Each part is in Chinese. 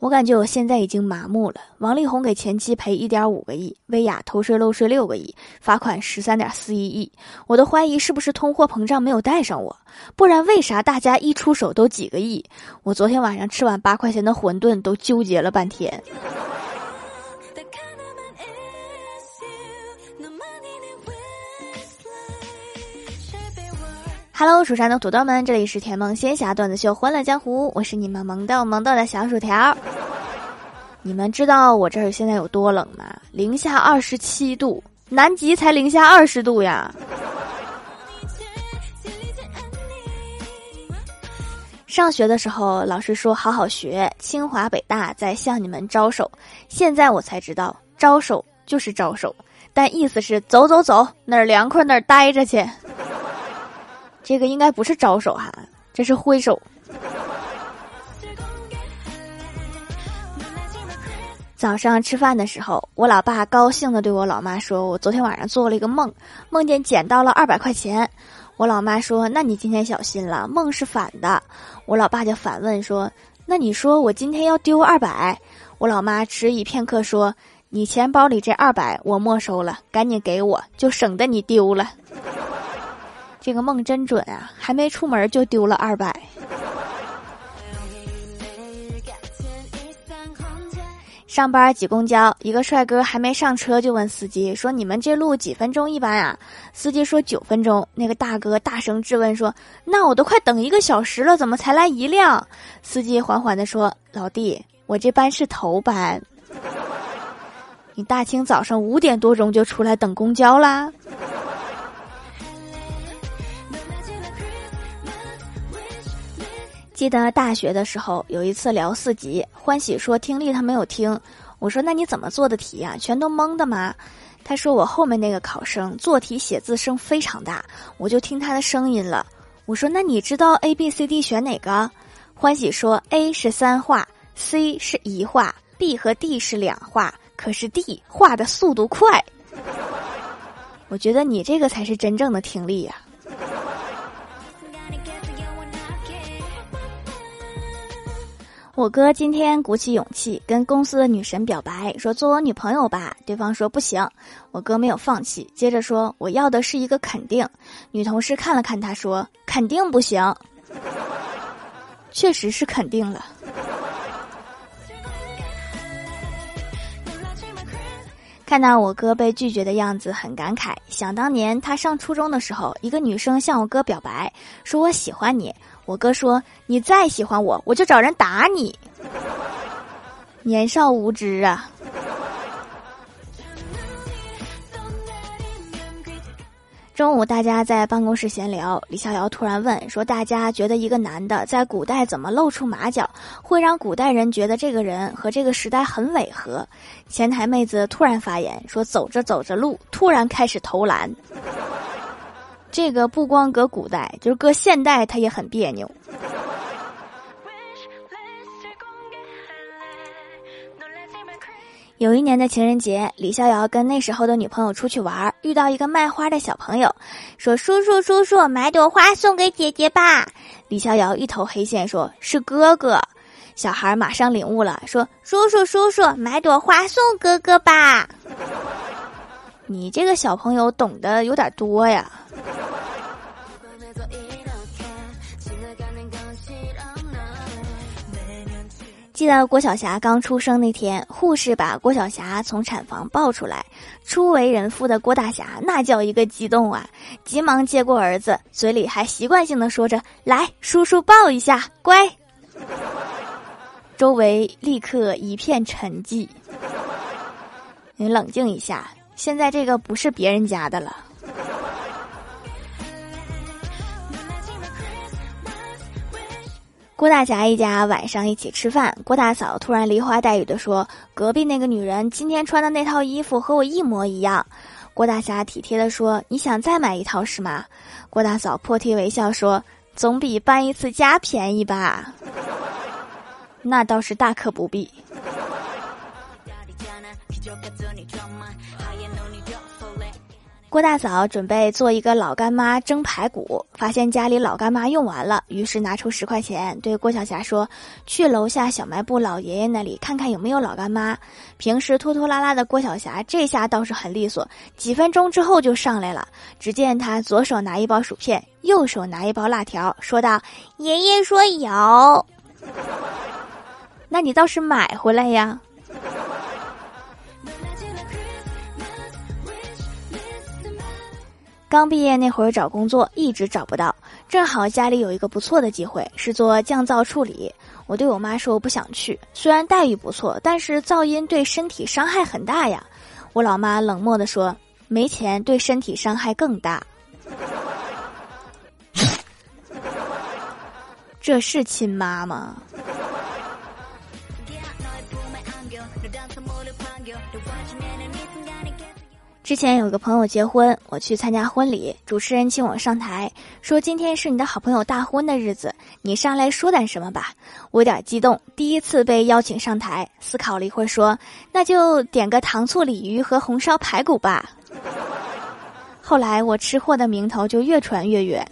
我感觉我现在已经麻木了。王力宏给前妻赔一点五个亿，薇娅偷税漏税六个亿，罚款十三点四一亿。我都怀疑是不是通货膨胀没有带上我，不然为啥大家一出手都几个亿？我昨天晚上吃完八块钱的馄饨都纠结了半天。Hello，蜀山的土豆们，这里是甜梦仙侠段子秀《欢乐江湖》，我是你们萌豆萌豆的小薯条。你们知道我这儿现在有多冷吗？零下二十七度，南极才零下二十度呀！上学的时候，老师说好好学，清华北大在向你们招手。现在我才知道，招手就是招手，但意思是走走走，哪儿凉快哪儿待着去。这个应该不是招手哈，这是挥手。早上吃饭的时候，我老爸高兴的对我老妈说：“我昨天晚上做了一个梦，梦见捡到了二百块钱。”我老妈说：“那你今天小心了，梦是反的。”我老爸就反问说：“那你说我今天要丢二百？”我老妈迟疑片刻说：“你钱包里这二百我没收了，赶紧给我，就省得你丢了。”这个梦真准啊！还没出门就丢了二百。上班挤公交，一个帅哥还没上车就问司机说：“你们这路几分钟一班啊？”司机说：“九分钟。”那个大哥大声质问说：“那我都快等一个小时了，怎么才来一辆？”司机缓缓的说：“老弟，我这班是头班。你大清早上五点多钟就出来等公交啦？”记得大学的时候有一次聊四级，欢喜说听力他没有听，我说那你怎么做的题呀？全都蒙的吗？他说我后面那个考生做题写字声非常大，我就听他的声音了。我说那你知道 A B C D 选哪个？欢喜说 A 是三画，C 是一画，B 和 D 是两画，可是 D 画的速度快。我觉得你这个才是真正的听力呀。我哥今天鼓起勇气跟公司的女神表白，说做我女朋友吧。对方说不行。我哥没有放弃，接着说我要的是一个肯定。女同事看了看他，说肯定不行。确实是肯定了。看到我哥被拒绝的样子，很感慨。想当年他上初中的时候，一个女生向我哥表白，说我喜欢你。我哥说：“你再喜欢我，我就找人打你。”年少无知啊！中午大家在办公室闲聊，李逍遥突然问说：“大家觉得一个男的在古代怎么露出马脚，会让古代人觉得这个人和这个时代很违和？”前台妹子突然发言说：“走着走着路，突然开始投篮。”这个不光搁古代，就是搁现代，他也很别扭。有一年的情人节，李逍遥跟那时候的女朋友出去玩，遇到一个卖花的小朋友，说：“叔叔叔叔，买朵花送给姐姐吧。”李逍遥一头黑线，说是哥哥。小孩马上领悟了，说：“叔叔叔叔，买朵花送哥哥吧。”你这个小朋友懂得有点多呀。记得郭晓霞刚出生那天，护士把郭晓霞从产房抱出来，初为人父的郭大侠那叫一个激动啊，急忙接过儿子，嘴里还习惯性的说着：“来，叔叔抱一下，乖。”周围立刻一片沉寂。你冷静一下，现在这个不是别人家的了。郭大侠一家晚上一起吃饭，郭大嫂突然梨花带雨的说：“隔壁那个女人今天穿的那套衣服和我一模一样。”郭大侠体贴的说：“你想再买一套是吗？”郭大嫂破涕为笑说：“总比搬一次家便宜吧？”那倒是大可不必。郭大嫂准备做一个老干妈蒸排骨，发现家里老干妈用完了，于是拿出十块钱对郭晓霞说：“去楼下小卖部老爷爷那里看看有没有老干妈。”平时拖拖拉拉的郭晓霞这下倒是很利索，几分钟之后就上来了。只见他左手拿一包薯片，右手拿一包辣条，说道：“爷爷说有，那你倒是买回来呀。”刚毕业那会儿找工作一直找不到，正好家里有一个不错的机会，是做降噪处理。我对我妈说我不想去，虽然待遇不错，但是噪音对身体伤害很大呀。我老妈冷漠的说：“没钱对身体伤害更大。”这是亲妈吗？之前有个朋友结婚，我去参加婚礼，主持人请我上台，说今天是你的好朋友大婚的日子，你上来说点什么吧。我有点激动，第一次被邀请上台，思考了一会儿，说那就点个糖醋鲤鱼和红烧排骨吧。后来我吃货的名头就越传越远。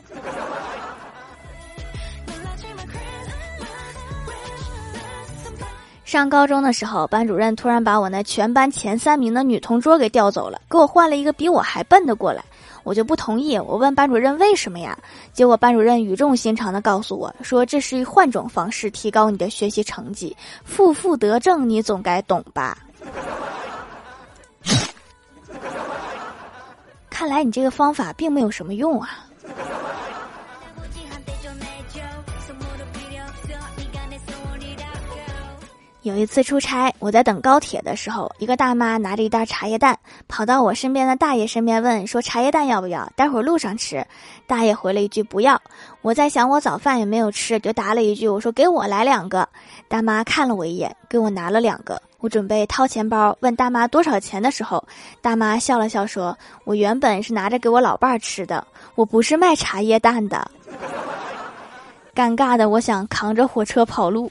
上高中的时候，班主任突然把我那全班前三名的女同桌给调走了，给我换了一个比我还笨的过来，我就不同意。我问班主任为什么呀？结果班主任语重心长的告诉我说：“这是换种方式提高你的学习成绩，负负得正，你总该懂吧？” 看来你这个方法并没有什么用啊。有一次出差，我在等高铁的时候，一个大妈拿着一袋茶叶蛋跑到我身边的大爷身边问说：“茶叶蛋要不要？待会儿路上吃。”大爷回了一句：“不要。”我在想我早饭也没有吃，就答了一句：“我说给我来两个。”大妈看了我一眼，给我拿了两个。我准备掏钱包问大妈多少钱的时候，大妈笑了笑说：“我原本是拿着给我老伴儿吃的，我不是卖茶叶蛋的。”尴尬的，我想扛着火车跑路。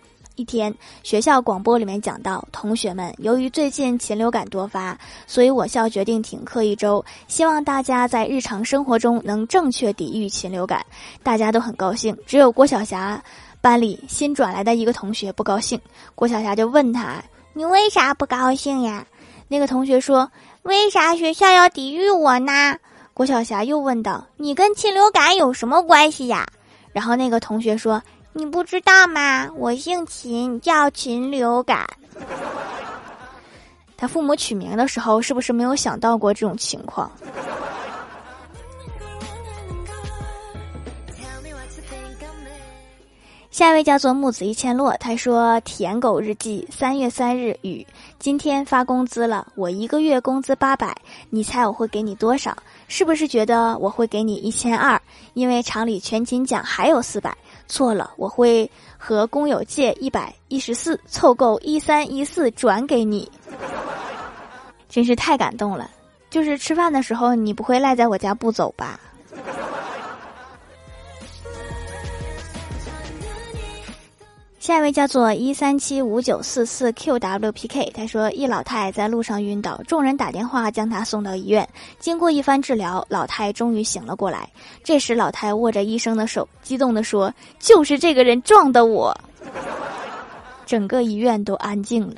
一天，学校广播里面讲到，同学们，由于最近禽流感多发，所以我校决定停课一周，希望大家在日常生活中能正确抵御禽流感。大家都很高兴，只有郭晓霞班里新转来的一个同学不高兴。郭晓霞就问他：“你为啥不高兴呀？”那个同学说：“为啥学校要抵御我呢？”郭晓霞又问道：“你跟禽流感有什么关系呀？”然后那个同学说。你不知道吗？我姓秦，叫禽流感。他父母取名的时候，是不是没有想到过这种情况？下一位叫做木子一千落，他说：“舔狗日记，三月三日雨，今天发工资了，我一个月工资八百，你猜我会给你多少？是不是觉得我会给你一千二？因为厂里全勤奖还有四百。”错了，我会和工友借一百一十四，凑够一三一四转给你。真是太感动了，就是吃饭的时候你不会赖在我家不走吧？下一位叫做一三七五九四四 qwpk，他说一老太在路上晕倒，众人打电话将他送到医院。经过一番治疗，老太终于醒了过来。这时，老太握着医生的手，激动地说：“就是这个人撞的我。”整个医院都安静了。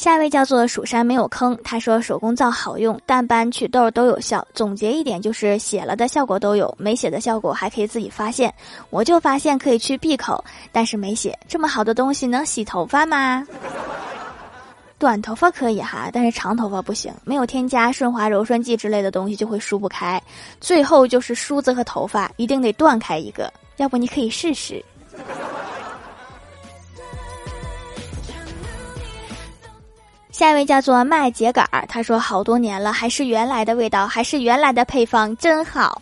下一位叫做蜀山没有坑，他说手工皂好用，淡斑祛痘都有效。总结一点就是写了的效果都有，没写的效果还可以自己发现。我就发现可以去闭口，但是没写。这么好的东西能洗头发吗？短头发可以哈，但是长头发不行，没有添加顺滑柔顺剂之类的东西就会梳不开。最后就是梳子和头发一定得断开一个，要不你可以试试。下一位叫做麦秸秆儿，他说好多年了，还是原来的味道，还是原来的配方，真好。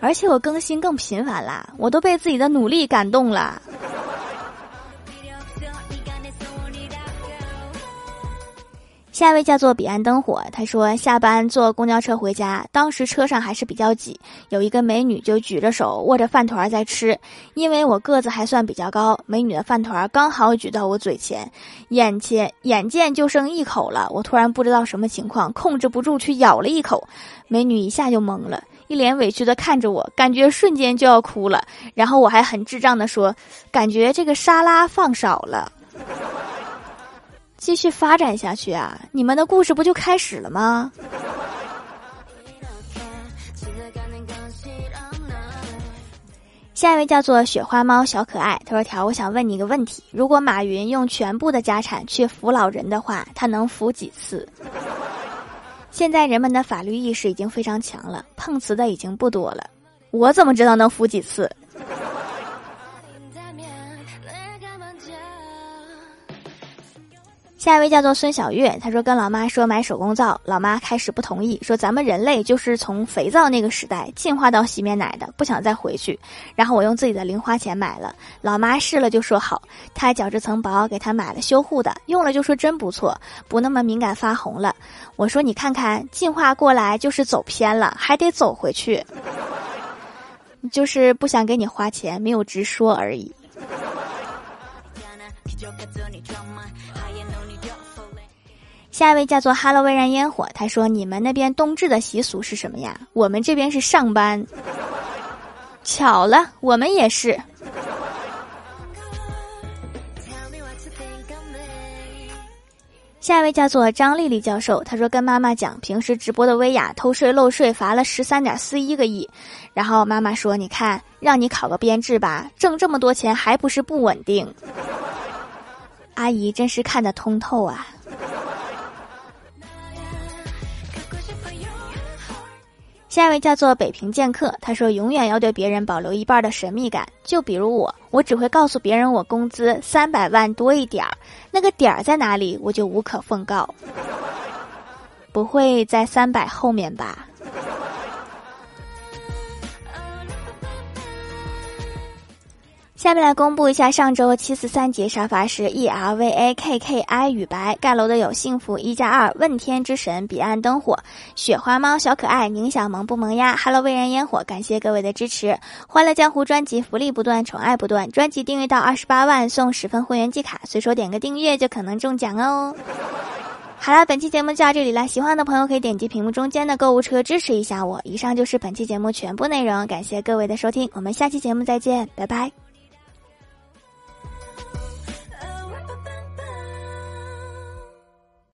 而且我更新更频繁啦，我都被自己的努力感动了。下一位叫做彼岸灯火，他说下班坐公交车回家，当时车上还是比较挤，有一个美女就举着手握着饭团在吃，因为我个子还算比较高，美女的饭团刚好举到我嘴前，眼前眼见就剩一口了，我突然不知道什么情况，控制不住去咬了一口，美女一下就懵了，一脸委屈的看着我，感觉瞬间就要哭了，然后我还很智障的说，感觉这个沙拉放少了。继续发展下去啊！你们的故事不就开始了吗？下一位叫做雪花猫小可爱，他说：“条，我想问你一个问题：如果马云用全部的家产去扶老人的话，他能扶几次？”现在人们的法律意识已经非常强了，碰瓷的已经不多了。我怎么知道能扶几次？下一位叫做孙小月，他说跟老妈说买手工皂，老妈开始不同意，说咱们人类就是从肥皂那个时代进化到洗面奶的，不想再回去。然后我用自己的零花钱买了，老妈试了就说好，她角质层薄，给她买了修护的，用了就说真不错，不那么敏感发红了。我说你看看，进化过来就是走偏了，还得走回去，就是不想给你花钱，没有直说而已。下一位叫做哈喽微燃烟火，他说：“你们那边冬至的习俗是什么呀？我们这边是上班。巧了，我们也是。”下一位叫做张丽丽教授，他说：“跟妈妈讲，平时直播的薇娅偷税漏税罚了十三点四一个亿。”然后妈妈说：“你看，让你考个编制吧，挣这么多钱还不是不稳定。”阿姨真是看得通透啊。下一位叫做北平剑客，他说：“永远要对别人保留一半的神秘感，就比如我，我只会告诉别人我工资三百万多一点儿，那个点儿在哪里，我就无可奉告，不会在三百后面吧。”下面来公布一下上周七四三级沙发是 E R V A K K I 与白盖楼的有幸福一加二问天之神彼岸灯火雪花猫小可爱宁小萌不萌呀 Hello 微燃烟火感谢各位的支持欢乐江湖专辑福利不断宠爱不断专辑订阅到二十八万送十份会员季卡随手点个订阅就可能中奖哦。好了，本期节目就到这里了，喜欢的朋友可以点击屏幕中间的购物车支持一下我。以上就是本期节目全部内容，感谢各位的收听，我们下期节目再见，拜拜。